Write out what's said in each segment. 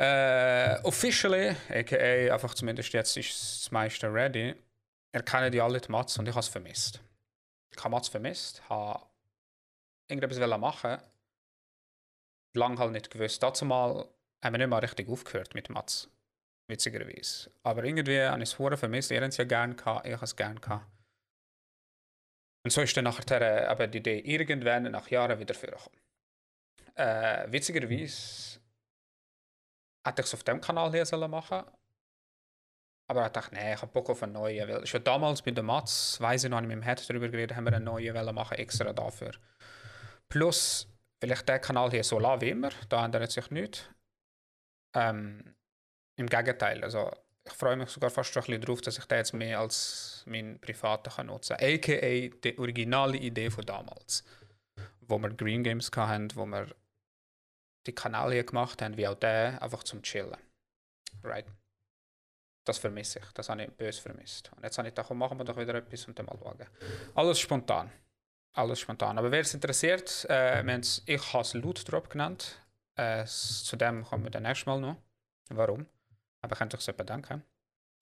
Äh, officially, aka einfach zumindest jetzt ist das meiste ready, erkennen die alle die Mats und ich habe es vermisst. Ich habe Mats vermisst, habe irgendetwas machen Lang halt nicht gewusst. Dazu mal haben wir nicht mal richtig aufgehört mit Mats. Witzigerweise. Aber irgendwie habe ich es vermisst. Ihr habt es ja gerne gehabt, ich habe es gerne gehabt. Und so ist dann nachher äh, die Idee irgendwann nach Jahren wieder vorgekommen. Äh, witzigerweise hätte ich es auf dem Kanal hier sollen machen aber ich dachte, nee, ich habe Bock auf einen neuen. Weil schon damals bei der Mats, weiß ich noch, mit dem Head darüber geredet, haben wir einen neuen machen, extra dafür. Plus, weil ich den Kanal hier so lasse wie immer, da ändert sich nichts. Ähm, Im Gegenteil, also ich freue mich sogar fast schon ein bisschen darauf, dass ich den jetzt mehr als meinen privaten kann nutzen kann. A.k.a. die originale Idee von damals. Wo wir Green Games hatten, wo wir die Kanäle gemacht haben, wie auch der, einfach zum Chillen. Right? Das vermisse ich. Das habe ich böse vermisst. Und jetzt habe ich gedacht, machen wir doch wieder etwas und dann mal schauen. Alles spontan. Alles spontan. Aber wer es interessiert, äh, ich habe es Loot Drop genannt. Äh, zu dem kommen wir dann nächstes Mal noch. Warum? Aber könnt ihr euch.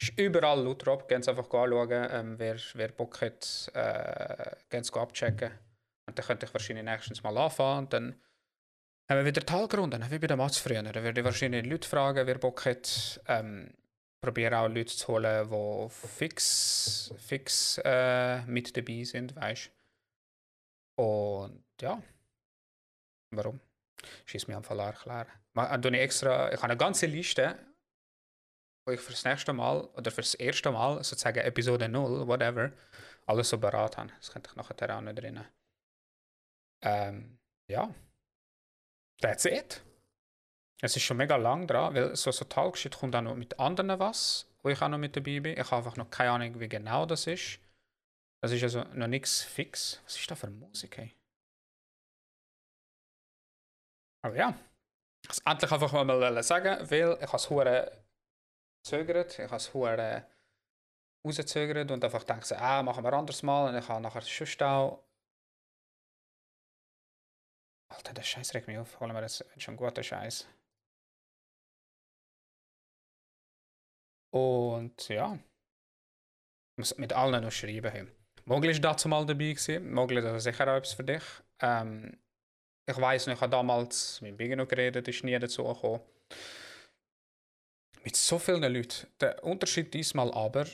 Es ist überall Loot Drop. Gehen einfach anschauen, ähm, wer, wer Bock hat, äh, gehen es abchecken. Und dann könnte ich wahrscheinlich nächstens mal anfangen. Und dann haben wir wieder Talgrunde, wie bei der Matz früher. Dann würde ich wahrscheinlich Leute fragen, wer Bock hat. Ähm, probiere auch Leute zu holen, die fix, fix äh, mit dabei sind, weißt Und ja, warum? Schieß mir am Fall erklären. Ich, ich habe eine ganze Liste, wo ich fürs nächste Mal oder fürs erste Mal, sozusagen Episode 0, whatever, alles so beraten habe. Das könnte ich nachher auch nicht drin. Ähm, ja, that's it. Es ist schon mega lang dran, weil so, so Talkshit kommt auch noch mit anderen was, wo ich auch noch mit dabei bin. Ich habe einfach noch keine Ahnung, wie genau das ist. Das ist also noch nichts fix. Was ist da für Musik, ey? Aber ja, es endlich einfach mal sagen, weil ich es hure gezögert, ich habe es hure rausgezögert und einfach gedacht, ah, machen wir anders mal und ich habe nachher schon auch Alter, der Scheiß regt mich auf. Holen wir das schon guter Scheiß. Und ja, muss mit allen noch schreiben. Hey. Mogli ist dazu mal dabei gewesen. Mogli ist sicher auch etwas für dich. Ähm, ich weiß noch, ich habe damals mit Biggie noch geredet, ist nie dazu gekommen. Mit so vielen Leuten. Der Unterschied diesmal aber,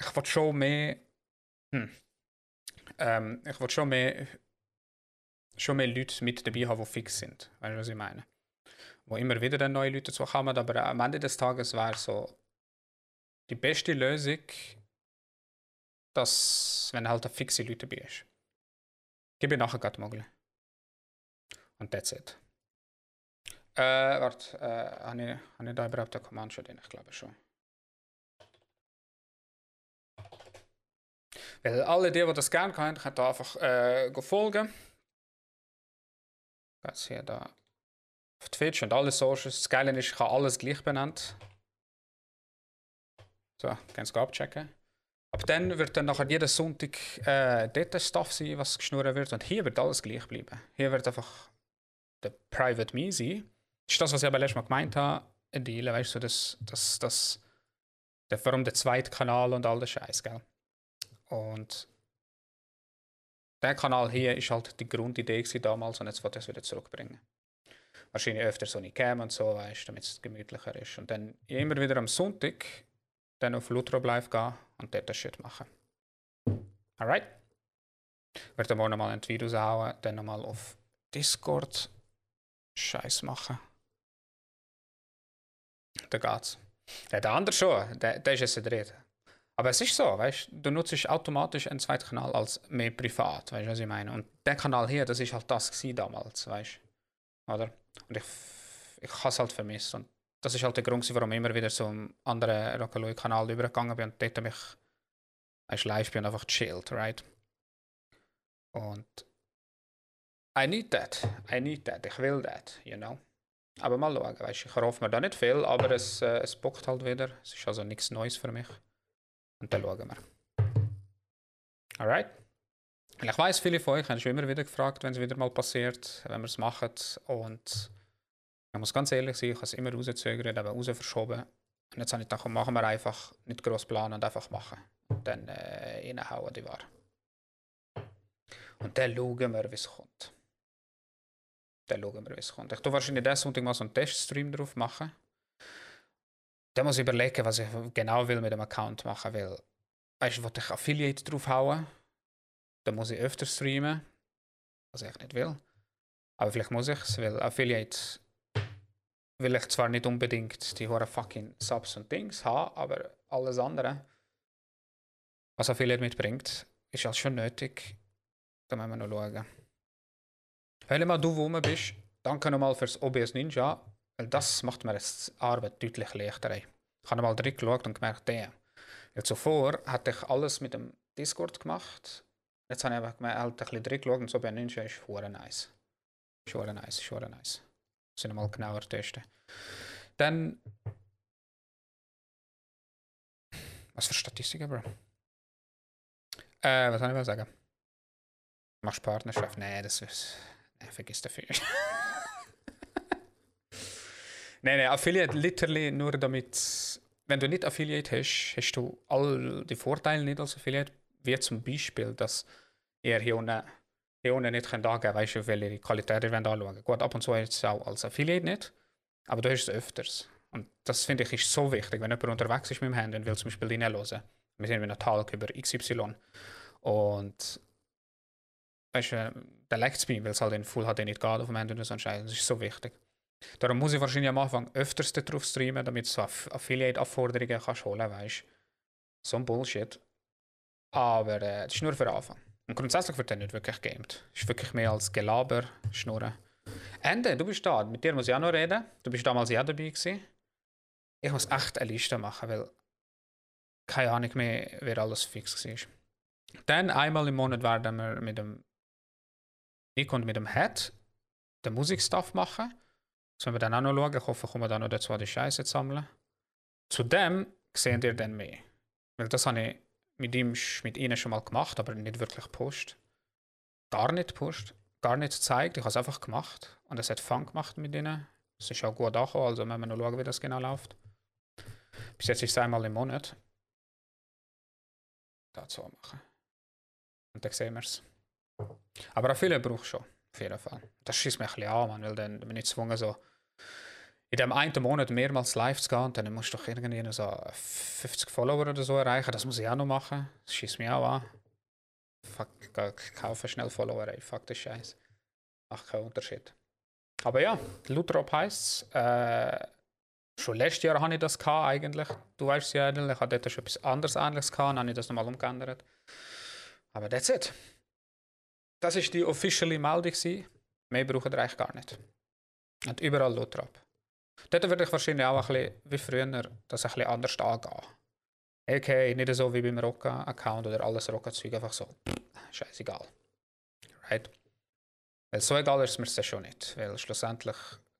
ich wollte schon mehr. Hm, ähm, ich wollte schon mehr, schon mehr Leute mit dabei haben, die fix sind. Weißt du, was ich meine? wo immer wieder dann neue Leute dazu kommen, aber am Ende des Tages war so die beste Lösung, dass, wenn halt fixe Leute bist. Gib mir nachher gerade Mogli. Und that's it. Äh, warte, äh, habe ich, hab ich da überhaupt einen Command schon drin? Ich glaube schon. Weil alle die, die das gerne können, können da einfach äh, folgen. Jetzt hier da auf Twitch und alle Socials. Das Geile ist, ich habe alles gleich benannt. So, kannst du abchecken. Aber dann wird dann nachher jeden Sonntag äh, dort Stuff sein, was geschnurrt wird. Und hier wird alles gleich bleiben. Hier wird einfach der Private Me sein. Das ist das, was ich aber letztes Mal gemeint habe. Ein Deal, weißt du, das, das, das, der, warum der zweite Kanal und all der Scheiß, gell? Und der Kanal hier ist halt die Grundidee damals und jetzt wollte ich es wieder zurückbringen wahrscheinlich öfter so eine Cam und so, weißt damit es gemütlicher ist. Und dann immer wieder am Sonntag dann auf Lutrob Live gehen und dort das Shit machen. Alright? Ich werde morgen nochmal ein Video hauen, dann nochmal auf Discord Scheiß machen. Da geht's. Ja, der andere schon, der, der ist jetzt drin. Aber es ist so, weißt du, nutzt automatisch einen zweiten Kanal als mehr privat, weißt du, was ich meine? Und der Kanal hier, das ist halt das damals, weißt du? Oder? Und ich, ich habe es halt vermisst. Und das ist halt der Grund, warum ich immer wieder einen anderen Rockaloi-Kanal übergegangen bin und dort mich als live bin einfach chillt, right? Und I need that. I need that. Ich will that, you know. Aber mal schauen, weißt, ich hoffe mir da nicht viel, aber es, äh, es bockt halt wieder. Es ist also nichts Neues für mich. Und dann schauen wir. Alright? Ich weiß, viele von euch haben schon immer wieder gefragt, wenn es wieder mal passiert, wenn wir es machen. Und Ich muss ganz ehrlich sein, ich habe es immer rauszögert, aber raus. Und jetzt habe ich gedacht, machen wir einfach nicht groß planen und einfach machen. Und dann äh, reinhauen die Ware. Und dann schauen wir, wie es kommt. Dann schauen wir, wie es kommt. Ich tue wahrscheinlich diesen Sonntag mal so einen Teststream drauf machen. Dann muss ich überlegen, was ich genau will mit dem Account machen will. Weißt du, ich Affiliate draufhauen? Dann muss ich öfter streamen, was ich nicht will. Aber vielleicht muss ich es, weil Affiliate will ich zwar nicht unbedingt die hohen fucking Subs und Dings haben, aber alles andere, was Affiliate mitbringt, ist halt schon nötig. Da müssen wir noch schauen. Wenn mal du wo rum bist, danke nochmal fürs OBS Ninja, weil das macht mir die Arbeit deutlich leichter. Ich habe mal drin geschaut und gemerkt, der. Weil zuvor hatte ich alles mit dem Discord gemacht. Jetzt habe ich einfach gemerkt, halt ein bisschen drin geschaut und so bei Ninja ist hure nice. Ist nice, ist nice. Muss ich mal genauer testen. Dann. Was für Statistiken, Bro? Äh, was soll ich mal sagen? Machst du Partnerschaft? Nee, das ist. Nee, vergiss dafür. nein, nein, Affiliate literally nur damit. Wenn du nicht Affiliate hast, hast du all die Vorteile nicht als Affiliate. Wie zum Beispiel, dass ihr hier unten, hier unten nicht könnt angeben weißt du, welche Qualität ihr anschauen wollt. Gut, ab und zu ist es auch als Affiliate nicht, aber du hast es öfters. Und das finde ich ist so wichtig, wenn jemand unterwegs ist mit dem Handy und will zum Beispiel reinhören. Wir sind in einem Talk über XY. Und weißt du, der leckt es mir, weil es halt in Full HD nicht geht auf dem Handy und so Das ist so wichtig. Darum muss ich wahrscheinlich am Anfang öfters darauf streamen, damit du so Affiliate-Anforderungen kannst holen, weißt So ein Bullshit. Aber äh, das ist nur für den Anfang. Und grundsätzlich wird er nicht wirklich gamed. Ist wirklich mehr als Gelaber, Schnurren. Ende, du bist da. Mit dir muss ich auch noch reden. Du bist damals ja dabei gewesen. Ich muss echt eine Liste machen, weil keine Ahnung mehr, wer alles fix war. Dann einmal im Monat werden wir mit dem ich und mit dem Head den Musikstuff machen. Werden wir dann auch noch schauen. Ich hoffe, kommen wir dann noch dazu, die Scheiße zu sammeln. Zudem seht ihr dann mehr. Weil das habe ich mit ihm mit ihnen schon mal gemacht, aber nicht wirklich post. Gar nicht post, gar nicht gezeigt. Ich habe es einfach gemacht und es hat Fun gemacht mit ihnen. Es ist auch gut angekommen, also müssen wir noch schauen, wie das genau läuft. Bis jetzt ist es einmal im Monat. Dazu machen. Und dann sehen wir es. Aber auch viele braucht schon, auf jeden Fall. Das schießt mich ein bisschen an, man, weil dann bin ich gezwungen, so in dem einen Monat mehrmals live zu gehen und dann musst du doch irgendwie so 50 Follower oder so erreichen. Das muss ich auch noch machen. Das schießt mich auch an. Fuck, kaufe schnell Follower, ey. Fuck das Scheiß. Macht keinen Unterschied. Aber ja, Lutrop heisst es. Äh, schon letztes Jahr hatte ich das gehabt, eigentlich. Du weißt ja eigentlich. Ich hatte dort schon etwas anderes Ähnliches gehabt, dann habe ich das nochmal umgeändert. Aber that's it. Das ist die officielle Meldung. Mehr brauchen wir eigentlich gar nicht. Und überall Lutrop. Dort würde ich wahrscheinlich auch ein bisschen wie früher das ein bisschen anders angehen. Okay, nicht so wie beim Rocker-Account oder alles Rocker-Zeug, einfach so, scheißegal. Right? Weil so egal ist mir das schon nicht. Weil schlussendlich,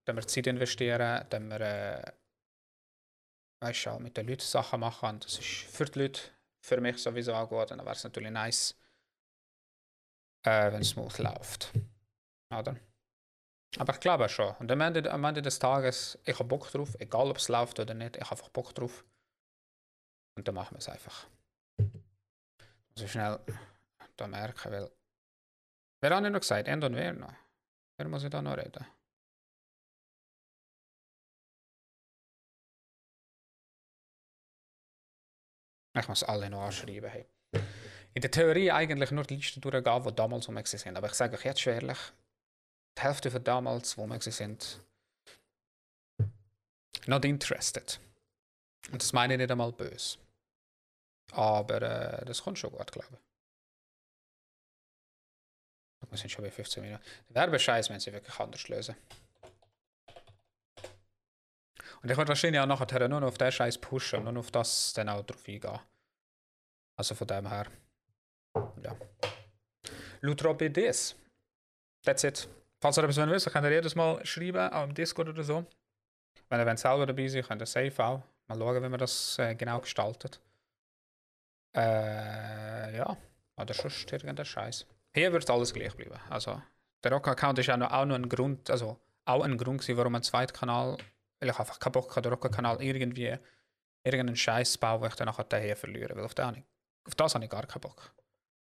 wenn wir Zeit investieren, wenn wir äh, weißt du, mit den Leuten Sachen machen, das ist für die Leute, für mich sowieso auch gut, dann wäre es natürlich nice, äh, wenn es smooth läuft. Oder? Aber ich glaube schon. Und am Ende, am Ende des Tages, ich habe Bock drauf, egal ob es läuft oder nicht, ich habe einfach Bock drauf. Und dann machen wir es einfach. So schnell da merken, weil. Wer hat noch gesagt? End und wer noch? Wer muss ich da noch reden? Ich muss alle noch anschreiben. Hey. In der Theorie eigentlich nur die Liste durchgehen, die damals um sind. Aber ich sage euch jetzt schon ehrlich, die Hälfte von damals, wo wir sind, not interested. Und das meine ich nicht einmal böse. Aber äh, das kommt schon gut, glaube ich. Wir sind schon bei 15 Minuten. Werbescheiß wenn sie wirklich anders lösen. Und ich werde wahrscheinlich auch nachher nur noch auf den Scheiß pushen nur auf das dann auch drauf eingehen. Also von dem her. Ja. Das. That's it. Falls ihr etwas wissen könnt ihr jedes Mal schreiben, auch im Discord oder so. Wenn ihr selber dabei seid, könnt ihr safe auch. Mal schauen, wie man das äh, genau gestaltet. Äh, ja. Oder sonst irgendein Scheiß. Hier wird alles gleich bleiben. Also, der Rock-Account ist noch, auch noch ein Grund, also auch ein Grund, gewesen, warum ein zweiter Kanal, weil ich einfach keinen Bock hatte, den Kanal irgendwie irgendeinen Scheiß bauen, wo ich dann nachher daher verliere. Weil auf, den, auf das habe ich gar keinen Bock.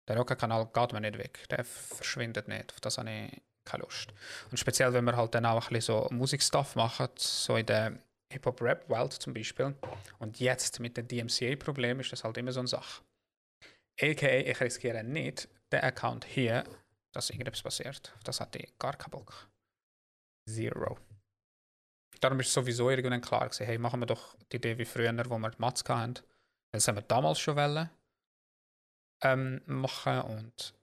Der Rocket-Kanal geht mir nicht weg. Der verschwindet nicht. Auf das habe ich keine Lust. Und speziell, wenn wir halt dann auch ein bisschen so Musikstuff machen, so in der Hip-Hop-Rap-Welt zum Beispiel. Und jetzt mit dem DMCA-Problem ist das halt immer so eine Sache. AKA, ich riskiere nicht, der Account hier, dass irgendetwas passiert. Das hatte ich gar keinen Bock. Zero. Darum ist sowieso irgendwann klar gewesen, hey, machen wir doch die Idee wie früher, wo wir die Matzka haben. Das haben wir damals schon wollen, ähm, machen und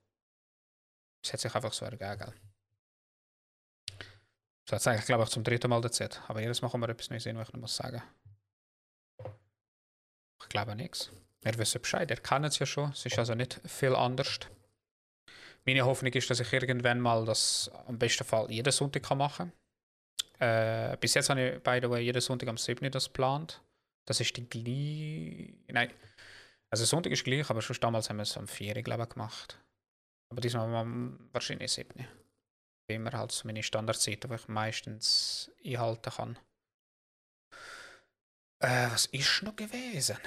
es hat sich einfach so ergeben. So hat eigentlich, glaube ich, zum dritten Mal erzählt. Aber jedes Mal kommen wir etwas Neues sehen, was ich noch muss sagen Ich glaube nichts. Wir wissen Bescheid, ihr kennt es ja schon. Es ist also nicht viel anders. Meine Hoffnung ist, dass ich irgendwann mal das am besten Fall jeden Sonntag machen kann. Äh, bis jetzt habe ich, by the way, jeden Sonntag am 7. das geplant. Das ist die gleiche. Nein. Also Sonntag ist gleich, aber schon damals haben wir es am 4. glaube ich, gemacht. Aber diesmal wahrscheinlich 7 immer halt so meine Standardzeiten, die ich meistens einhalten kann. Äh, was ist noch gewesen?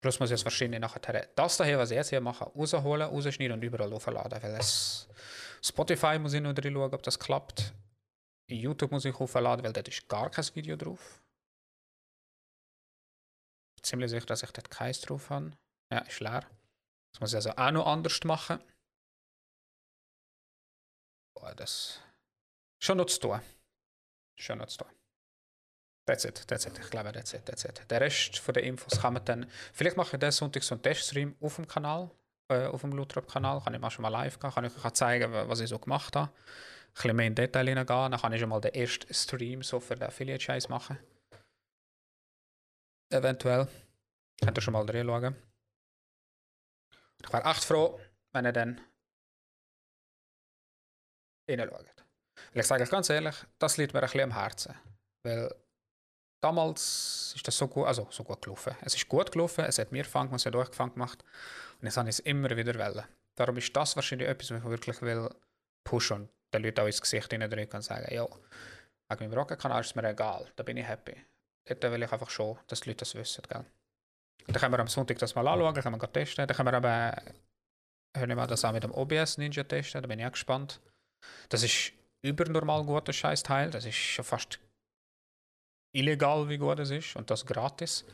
Plus muss ich jetzt wahrscheinlich nachher das hier, was ich jetzt hier mache, rausholen, rausschneiden und überall aufladen. Weil es Spotify muss ich noch drin schauen, ob das klappt. YouTube muss ich aufladen, weil dort ist gar kein Video drauf. Ziemlich sicher, dass ich dort keins drauf habe. Ja, ist leer. Das muss ich also auch noch anders machen das noch zu tun. Schon zu tun. That's it, that's it. Ich glaube, that's it, that's it. Der Rest von den Infos kann man dann. Vielleicht mache ich den Sonntag so einen Teststream auf dem Kanal, äh, auf dem Lutrop-Kanal. Kann ich mal schon mal live gehen, kann ich euch zeigen, was ich so gemacht habe. Ein bisschen mehr in Detail hineingehen. Dann kann ich schon mal den ersten Stream so für den Affiliate-Scheiß machen. Eventuell. Könnt ihr schon mal reinschauen. Ich wäre echt froh, wenn ihr dann hineinschauen. Weil ich sage euch ganz ehrlich, das liegt mir ein bisschen am Herzen. Weil damals ist das so gut, also so gut gelaufen. Es ist gut gelaufen, es hat mir gefangen, es hat euch gefangen gemacht. Und jetzt habe ich es immer wieder wollen. Darum ist das wahrscheinlich etwas, was ich wirklich will pushen und den Leuten auch ins Gesicht hineindrücken und sagen, ja, wegen meinem Rocket-Kanal ist es mir egal, da bin ich happy. Dort will ich einfach schon, dass die Leute das wissen, gell. Dann können wir am Sonntag das mal anschauen, können wir testen. Dann können wir aber, hören wir das auch mit dem OBS Ninja testen, da bin ich auch gespannt. Das ist übernormal guter Scheißteil. Das ist schon fast illegal, wie gut es ist. Und das gratis.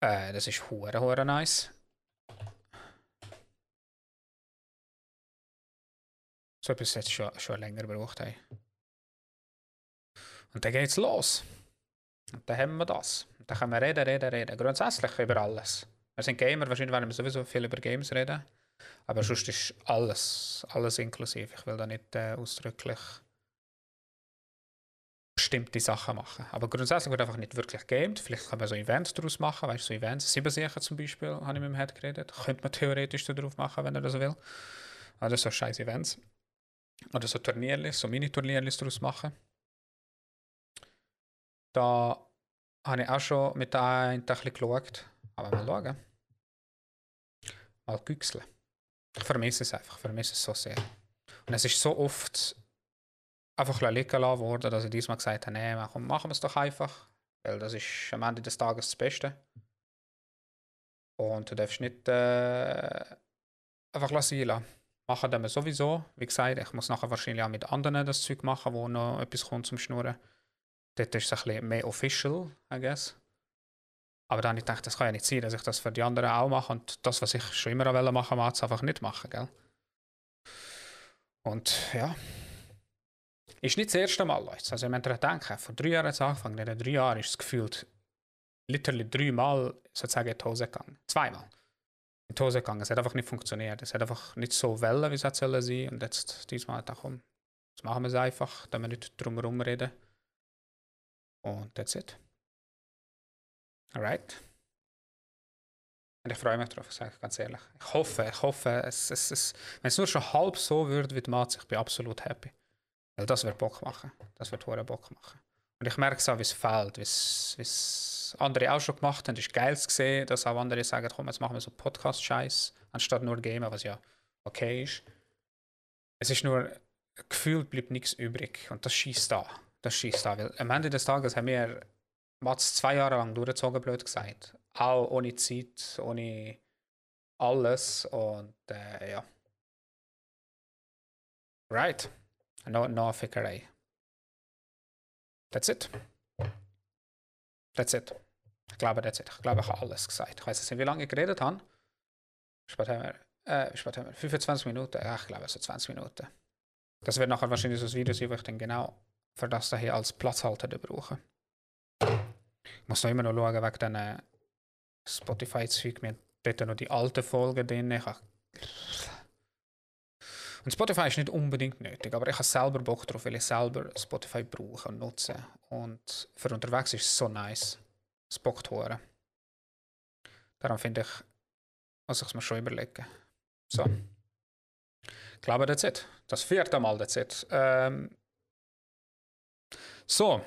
Äh, das ist hure hure nice. So etwas jetzt schon, schon länger gebraucht haben. Und dann geht's los. Und dann haben wir das. Und dann können wir reden, reden, reden. Grundsätzlich über alles. Wir sind Gamer, wahrscheinlich werden wir sowieso viel über Games reden. Aber sonst ist alles, alles inklusiv. Ich will da nicht äh, ausdrücklich bestimmte Sachen machen. Aber grundsätzlich wird einfach nicht wirklich gamed. Vielleicht kann man so Events daraus machen, weißt du, so Events. Siebensicher zum Beispiel, habe ich mit dem Head geredet. Könnte man theoretisch darauf machen, wenn er das will. Oder so scheiß Events. Oder so Turnierlis, so Mini-Turnierlis daraus machen. Da habe ich auch schon mit der einen ein bisschen geschaut. Aber mal schauen. Mal güchseln. Ich vermisse es einfach, ich vermisse es so sehr. Und es ist so oft einfach liegen lassen worden, dass ich diesmal gesagt habe, nee, komm, machen wir es doch einfach. Weil das ist am Ende des Tages das Beste. Und du darfst nicht äh, einfach lassen lassen. Machen wir sowieso. Wie gesagt, ich muss nachher wahrscheinlich auch mit anderen das Zeug machen, wo noch etwas kommt zum Schnurren. Dort ist es ein bisschen mehr official, I guess. Aber dann habe ich gedacht, das kann ja nicht sein, dass ich das für die anderen auch mache und das, was ich schon immer machen wollte, mal einfach nicht machen, gell? Und ja. Ist nicht das erste Mal, Leute. Also, ihr denken, vor drei Jahren es angefangen, in drei Jahren ist es gefühlt literally dreimal sozusagen in die Hose gegangen. Zweimal in die Hose gegangen. Es hat einfach nicht funktioniert. Es hat einfach nicht so wollen, wie es sein sollen Und jetzt, diesmal, da komm, jetzt machen wir es einfach, damit wir nicht drum herum reden. Und that's it. Alright. Und ich freue mich darauf, sage ich ganz ehrlich. Ich hoffe, ich hoffe, es, es, es, wenn es nur schon halb so wird wie die Matze, ich bin absolut happy. Weil das wird Bock machen. Das wird hohen Bock machen. Und ich merke es auch, wie es fehlt, wie es andere auch schon gemacht haben. Es ist geil zu sehen, dass auch andere sagen, komm, jetzt machen wir so Podcast-Scheiß, anstatt nur Gamen, was ja okay ist. Es ist nur, gefühlt bleibt nichts übrig. Und das schießt da. Das schießt da. Weil am Ende des Tages haben wir Mats zwei Jahre lang durchgezogen, blöd gesagt. Auch ohne Zeit, ohne alles. Und äh, ja. Right. No, no Fickerei. That's it. That's it. Ich glaube, that's it. Ich glaube, ich habe alles gesagt. Ich weiß nicht, wie lange ich geredet habe. Spät haben wir, äh, spät haben wir 25 Minuten. Ja, ich glaube, so 20 Minuten. Das wird nachher wahrscheinlich so ein Video sein, wo ich dann genau für das hier als Platzhalter brauche. Muss noch immer noch schauen, wegen diesen Spotify-Zeug. Wir haben dort noch die alten Folgen drin. Ich und Spotify ist nicht unbedingt nötig, aber ich habe selber Bock drauf, weil ich selber Spotify brauche und nutze. Und für unterwegs ist es so nice, es zu hören. Darum finde ich, muss ich es mir schon überlegen. So. Ich glaube, that's it. Das vierte Mal, that's it. Ähm, so.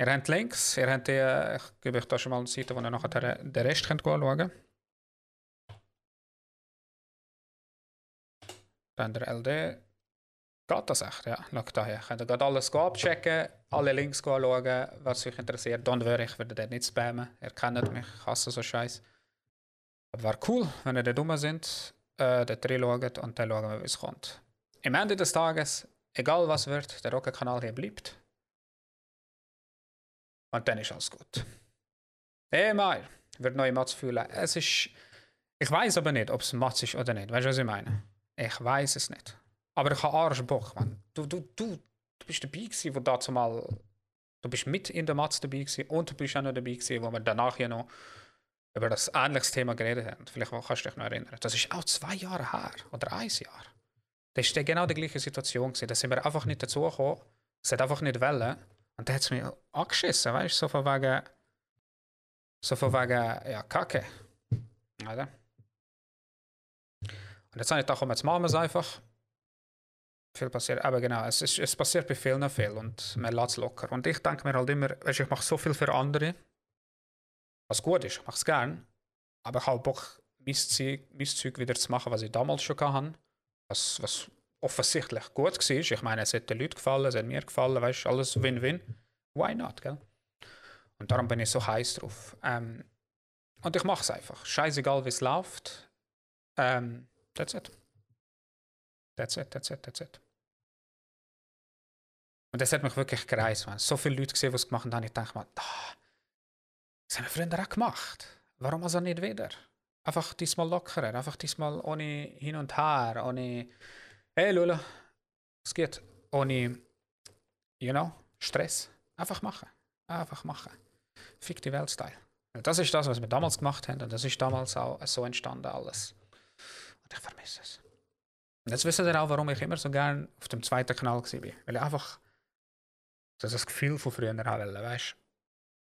Ihr habt Links, ihr habt die, ich gebe euch da schon mal eine Seite, wo ihr nachher den Rest könnt schauen könnt. Dann der LD. Geht das echt, ja. Schau daher. Könnt ihr gerade alles abchecken, alle Links schauen, was euch interessiert. Don't worry, ich werde dort nicht spammen. Ihr kennt mich, ich hasse so Scheiß. Aber wäre cool, wenn ihr da dumm sind, äh, dort reinschaut und dann schauen wir, wie es kommt. Am Ende des Tages, egal was wird, der Rocket-Kanal hier bleibt. Und dann ist alles gut. Hey, Mai, wird neue Mats fühlen. Es ist. Ich weiß aber nicht, ob es Mats ist oder nicht. Weißt du, was ich meine? Ich weiß es nicht. Aber ich habe Arschbock, man. Du, du, du, du bist dabei gewesen, wo dazu mal. Du bist mit in der Matz dabei gewesen und du bist auch noch dabei gewesen, wo wir danach ja noch über das ähnliches Thema geredet haben. Vielleicht kannst du dich noch erinnern. Das ist auch zwei Jahre her oder ein Jahr. Das war genau die gleiche Situation. Da sind wir einfach nicht dazu gekommen. Es hat einfach nicht wollen. Und da hat es mich angeschissen, weißt du? So von wegen. So von wegen, ja, Kacke. Oder? Und jetzt habe ich gedacht, komm, jetzt machen wir es einfach. Viel passiert, aber genau, es, ist, es passiert bei vielen viel und man lässt es locker. Und ich denke mir halt immer, weißt, ich mache so viel für andere, was gut ist, ich mache es gern, aber ich habe Bock, mein Zeug, mein Zeug wieder zu machen, was ich damals schon hatte, was, was offensichtlich gut war. Ich meine, es hat den Leuten gefallen, es hat mir gefallen, weißt du, alles Win-Win. Why not, gell? Und darum bin ich so heiß drauf. Ähm, und ich mache es einfach. Scheißegal, wie es läuft. Ähm, That's it. That's it, that's it, that's it. Und das hat mich wirklich gereist. Man. So viele Leute gesehen, die es gemacht haben, ich dachte mir, ah, das haben wir früher auch gemacht. Warum also nicht wieder? Einfach diesmal lockerer, einfach diesmal ohne hin und her, ohne, hey Lula, es geht, ohne, you know, Stress. Einfach machen. Einfach machen. Fick die Weltstyle. Das ist das, was wir damals gemacht haben und das ist damals auch so entstanden alles. Und ich vermisse es. Und jetzt wisst ihr auch, warum ich immer so gern auf dem zweiten Kanal war. Weil ich einfach das, das Gefühl von früher habe, weißt